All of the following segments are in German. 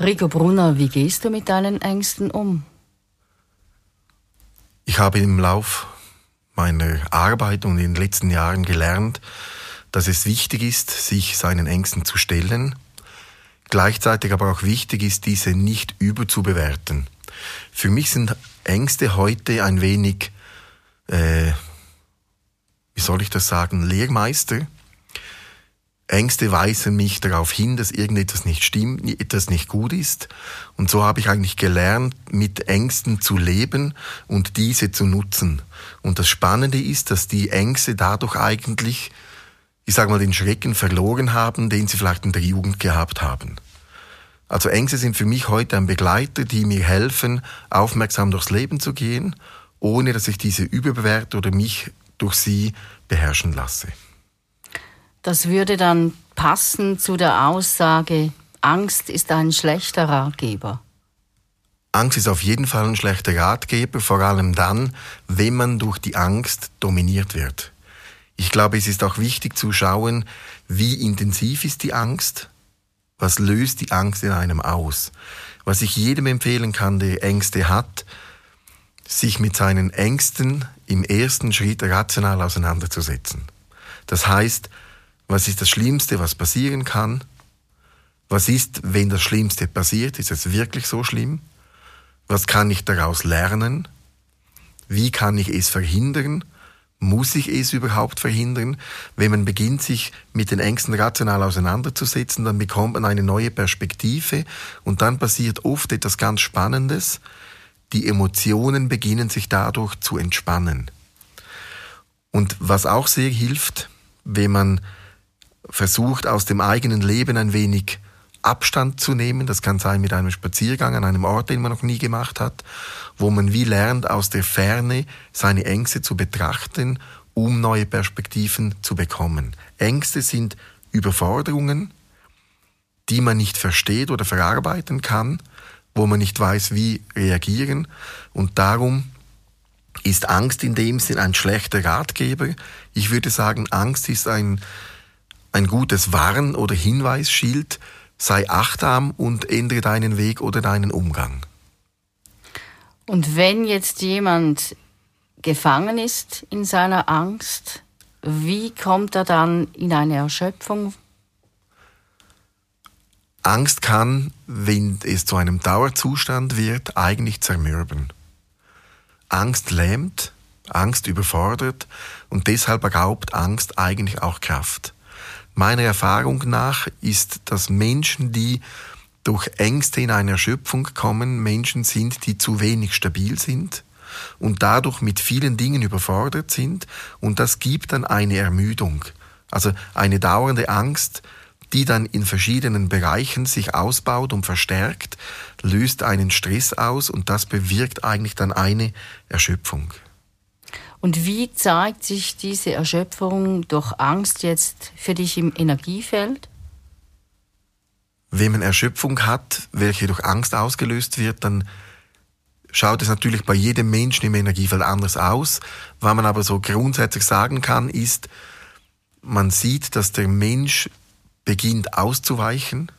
Rico Brunner, wie gehst du mit deinen Ängsten um? Ich habe im Lauf meiner Arbeit und in den letzten Jahren gelernt, dass es wichtig ist, sich seinen Ängsten zu stellen, gleichzeitig aber auch wichtig ist, diese nicht überzubewerten. Für mich sind Ängste heute ein wenig, äh, wie soll ich das sagen, Lehrmeister. Ängste weisen mich darauf hin, dass irgendetwas nicht stimmt, etwas nicht gut ist. Und so habe ich eigentlich gelernt, mit Ängsten zu leben und diese zu nutzen. Und das Spannende ist, dass die Ängste dadurch eigentlich, ich sage mal, den Schrecken verloren haben, den sie vielleicht in der Jugend gehabt haben. Also Ängste sind für mich heute ein Begleiter, die mir helfen, aufmerksam durchs Leben zu gehen, ohne dass ich diese überbewerte oder mich durch sie beherrschen lasse. Das würde dann passen zu der Aussage, Angst ist ein schlechter Ratgeber. Angst ist auf jeden Fall ein schlechter Ratgeber, vor allem dann, wenn man durch die Angst dominiert wird. Ich glaube, es ist auch wichtig zu schauen, wie intensiv ist die Angst, was löst die Angst in einem aus. Was ich jedem empfehlen kann, der Ängste hat, sich mit seinen Ängsten im ersten Schritt rational auseinanderzusetzen. Das heißt, was ist das Schlimmste, was passieren kann? Was ist, wenn das Schlimmste passiert? Ist es wirklich so schlimm? Was kann ich daraus lernen? Wie kann ich es verhindern? Muss ich es überhaupt verhindern? Wenn man beginnt, sich mit den Ängsten rational auseinanderzusetzen, dann bekommt man eine neue Perspektive und dann passiert oft etwas ganz Spannendes. Die Emotionen beginnen sich dadurch zu entspannen. Und was auch sehr hilft, wenn man versucht, aus dem eigenen Leben ein wenig Abstand zu nehmen. Das kann sein mit einem Spaziergang an einem Ort, den man noch nie gemacht hat, wo man wie lernt, aus der Ferne seine Ängste zu betrachten, um neue Perspektiven zu bekommen. Ängste sind Überforderungen, die man nicht versteht oder verarbeiten kann, wo man nicht weiß, wie reagieren. Und darum ist Angst in dem Sinn ein schlechter Ratgeber. Ich würde sagen, Angst ist ein ein gutes Warn- oder Hinweisschild, sei achtsam und ändere deinen Weg oder deinen Umgang. Und wenn jetzt jemand gefangen ist in seiner Angst, wie kommt er dann in eine Erschöpfung? Angst kann, wenn es zu einem Dauerzustand wird, eigentlich zermürben. Angst lähmt, Angst überfordert und deshalb raubt Angst eigentlich auch Kraft. Meiner Erfahrung nach ist, dass Menschen, die durch Ängste in eine Erschöpfung kommen, Menschen sind, die zu wenig stabil sind und dadurch mit vielen Dingen überfordert sind und das gibt dann eine Ermüdung. Also eine dauernde Angst, die dann in verschiedenen Bereichen sich ausbaut und verstärkt, löst einen Stress aus und das bewirkt eigentlich dann eine Erschöpfung. Und wie zeigt sich diese Erschöpfung durch Angst jetzt für dich im Energiefeld? Wenn man Erschöpfung hat, welche durch Angst ausgelöst wird, dann schaut es natürlich bei jedem Menschen im Energiefeld anders aus. Was man aber so grundsätzlich sagen kann, ist, man sieht, dass der Mensch beginnt auszuweichen.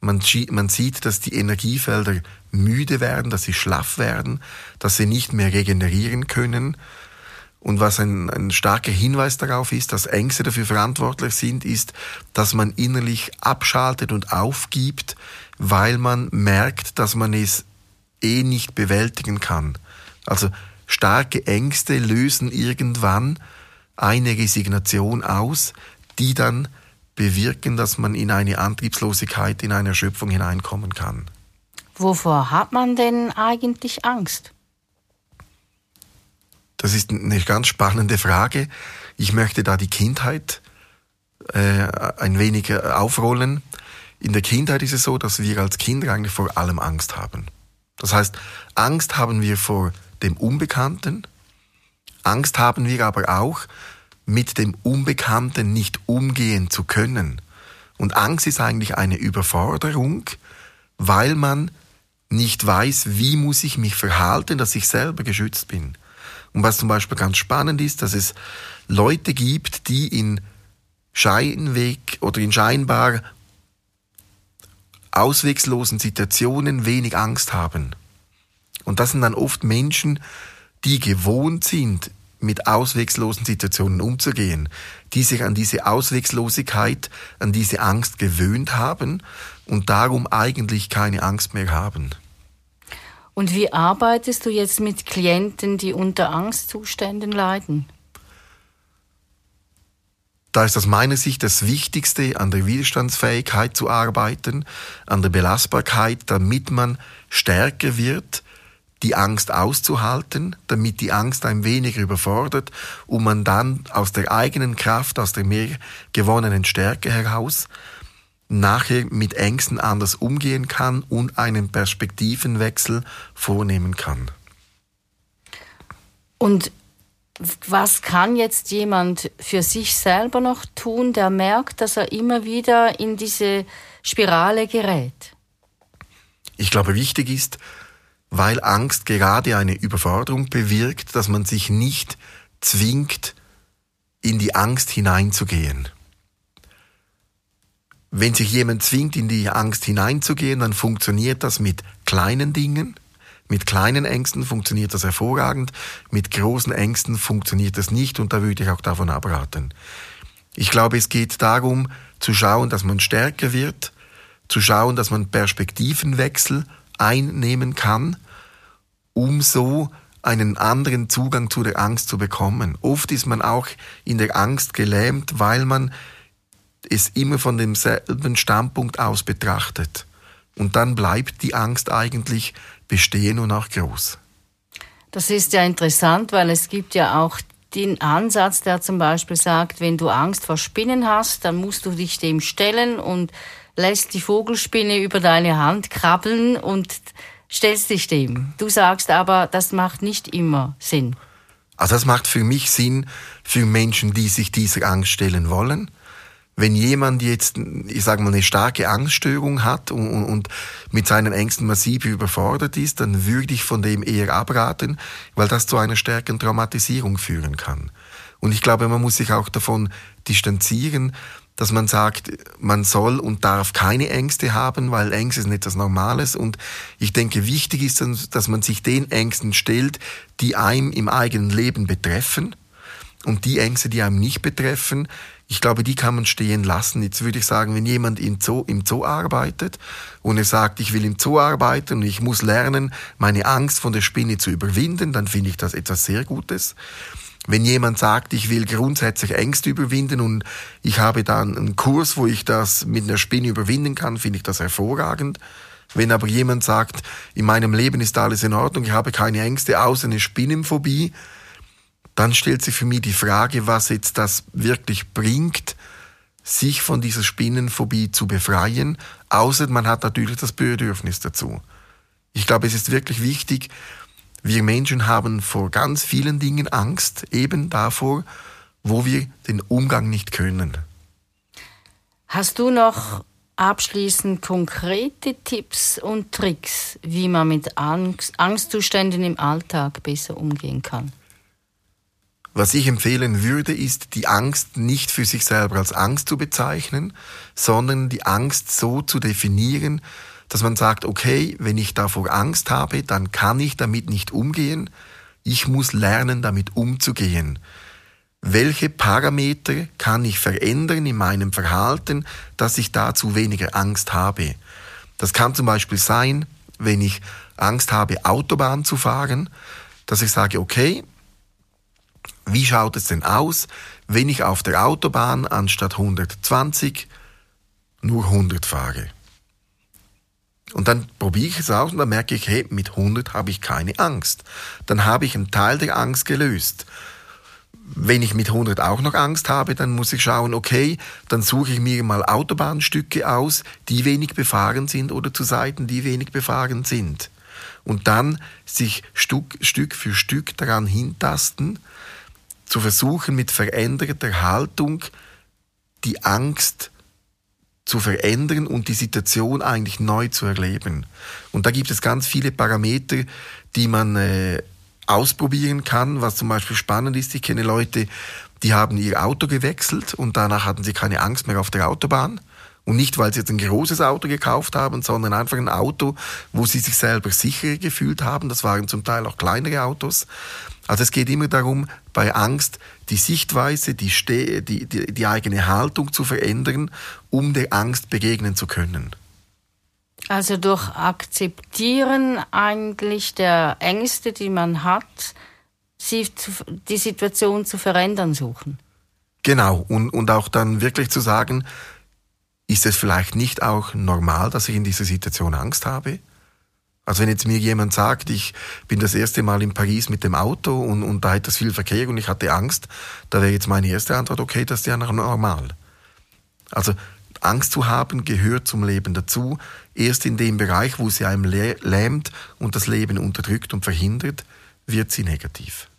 Man, man sieht, dass die Energiefelder müde werden, dass sie schlaff werden, dass sie nicht mehr regenerieren können. Und was ein, ein starker Hinweis darauf ist, dass Ängste dafür verantwortlich sind, ist, dass man innerlich abschaltet und aufgibt, weil man merkt, dass man es eh nicht bewältigen kann. Also starke Ängste lösen irgendwann eine Resignation aus, die dann bewirken, dass man in eine Antriebslosigkeit, in eine Erschöpfung hineinkommen kann. Wovor hat man denn eigentlich Angst? Das ist eine ganz spannende Frage. Ich möchte da die Kindheit äh, ein wenig äh, aufrollen. In der Kindheit ist es so, dass wir als Kinder eigentlich vor allem Angst haben. Das heißt, Angst haben wir vor dem Unbekannten. Angst haben wir aber auch, mit dem Unbekannten nicht umgehen zu können. Und Angst ist eigentlich eine Überforderung, weil man nicht weiß, wie muss ich mich verhalten, dass ich selber geschützt bin. Und was zum Beispiel ganz spannend ist, dass es Leute gibt, die in Scheinweg oder in scheinbar auswegslosen Situationen wenig Angst haben. Und das sind dann oft Menschen, die gewohnt sind, mit auswegslosen Situationen umzugehen, die sich an diese Auswegslosigkeit, an diese Angst gewöhnt haben und darum eigentlich keine Angst mehr haben. Und wie arbeitest du jetzt mit Klienten, die unter Angstzuständen leiden? Da ist aus meiner Sicht das Wichtigste, an der Widerstandsfähigkeit zu arbeiten, an der Belastbarkeit, damit man stärker wird, die Angst auszuhalten, damit die Angst ein wenig überfordert und man dann aus der eigenen Kraft, aus der mehr gewonnenen Stärke heraus nachher mit Ängsten anders umgehen kann und einen Perspektivenwechsel vornehmen kann. Und was kann jetzt jemand für sich selber noch tun, der merkt, dass er immer wieder in diese Spirale gerät? Ich glaube, wichtig ist, weil Angst gerade eine Überforderung bewirkt, dass man sich nicht zwingt, in die Angst hineinzugehen. Wenn sich jemand zwingt, in die Angst hineinzugehen, dann funktioniert das mit kleinen Dingen, mit kleinen Ängsten funktioniert das hervorragend, mit großen Ängsten funktioniert das nicht und da würde ich auch davon abraten. Ich glaube, es geht darum, zu schauen, dass man stärker wird, zu schauen, dass man Perspektivenwechsel einnehmen kann, um so einen anderen Zugang zu der Angst zu bekommen. Oft ist man auch in der Angst gelähmt, weil man es immer von demselben Standpunkt aus betrachtet. Und dann bleibt die Angst eigentlich bestehen und auch groß. Das ist ja interessant, weil es gibt ja auch den Ansatz, der zum Beispiel sagt, wenn du Angst vor Spinnen hast, dann musst du dich dem stellen und lässt die Vogelspinne über deine Hand krabbeln und stellst dich dem. Du sagst aber, das macht nicht immer Sinn. Also das macht für mich Sinn für Menschen, die sich dieser Angst stellen wollen. Wenn jemand jetzt, ich sage mal, eine starke Angststörung hat und, und, mit seinen Ängsten massiv überfordert ist, dann würde ich von dem eher abraten, weil das zu einer stärkeren Traumatisierung führen kann. Und ich glaube, man muss sich auch davon distanzieren, dass man sagt, man soll und darf keine Ängste haben, weil Ängste sind etwas Normales. Und ich denke, wichtig ist, dass man sich den Ängsten stellt, die einem im eigenen Leben betreffen. Und die Ängste, die einem nicht betreffen, ich glaube, die kann man stehen lassen. Jetzt würde ich sagen, wenn jemand im Zoo, im Zoo arbeitet und er sagt, ich will im Zoo arbeiten und ich muss lernen, meine Angst von der Spinne zu überwinden, dann finde ich das etwas sehr Gutes. Wenn jemand sagt, ich will grundsätzlich Ängste überwinden und ich habe dann einen Kurs, wo ich das mit einer Spinne überwinden kann, finde ich das hervorragend. Wenn aber jemand sagt, in meinem Leben ist alles in Ordnung, ich habe keine Ängste außer eine Spinnenphobie, dann stellt sich für mich die Frage, was jetzt das wirklich bringt, sich von dieser Spinnenphobie zu befreien, außer man hat natürlich das Bedürfnis dazu. Ich glaube, es ist wirklich wichtig, wir Menschen haben vor ganz vielen Dingen Angst, eben davor, wo wir den Umgang nicht können. Hast du noch abschließend konkrete Tipps und Tricks, wie man mit Angst, Angstzuständen im Alltag besser umgehen kann? Was ich empfehlen würde, ist, die Angst nicht für sich selber als Angst zu bezeichnen, sondern die Angst so zu definieren, dass man sagt, okay, wenn ich davor Angst habe, dann kann ich damit nicht umgehen. Ich muss lernen, damit umzugehen. Welche Parameter kann ich verändern in meinem Verhalten, dass ich dazu weniger Angst habe? Das kann zum Beispiel sein, wenn ich Angst habe, Autobahn zu fahren, dass ich sage, okay, wie schaut es denn aus, wenn ich auf der Autobahn anstatt 120 nur 100 fahre? Und dann probiere ich es aus und dann merke ich, hey, mit 100 habe ich keine Angst. Dann habe ich einen Teil der Angst gelöst. Wenn ich mit 100 auch noch Angst habe, dann muss ich schauen, okay, dann suche ich mir mal Autobahnstücke aus, die wenig befahren sind oder zu Seiten, die wenig befahren sind. Und dann sich Stück, Stück für Stück daran hintasten, zu versuchen, mit veränderter Haltung die Angst zu verändern und die Situation eigentlich neu zu erleben. Und da gibt es ganz viele Parameter, die man äh, ausprobieren kann, was zum Beispiel spannend ist. Ich kenne Leute, die haben ihr Auto gewechselt und danach hatten sie keine Angst mehr auf der Autobahn Und nicht, weil sie jetzt ein großes Auto gekauft haben, sondern einfach ein Auto, wo sie sich selber sicherer gefühlt haben. Das waren zum Teil auch kleinere Autos. Also es geht immer darum, bei Angst die Sichtweise, die, Ste die, die, die eigene Haltung zu verändern, um der Angst begegnen zu können. Also durch Akzeptieren eigentlich der Ängste, die man hat, sie zu, die Situation zu verändern suchen. Genau, und, und auch dann wirklich zu sagen, ist es vielleicht nicht auch normal, dass ich in dieser Situation Angst habe? Also wenn jetzt mir jemand sagt, ich bin das erste Mal in Paris mit dem Auto und, und da hat es viel Verkehr und ich hatte Angst, da wäre jetzt meine erste Antwort, okay, das ist ja noch normal. Also Angst zu haben gehört zum Leben dazu. Erst in dem Bereich, wo sie einem lähmt und das Leben unterdrückt und verhindert, wird sie negativ.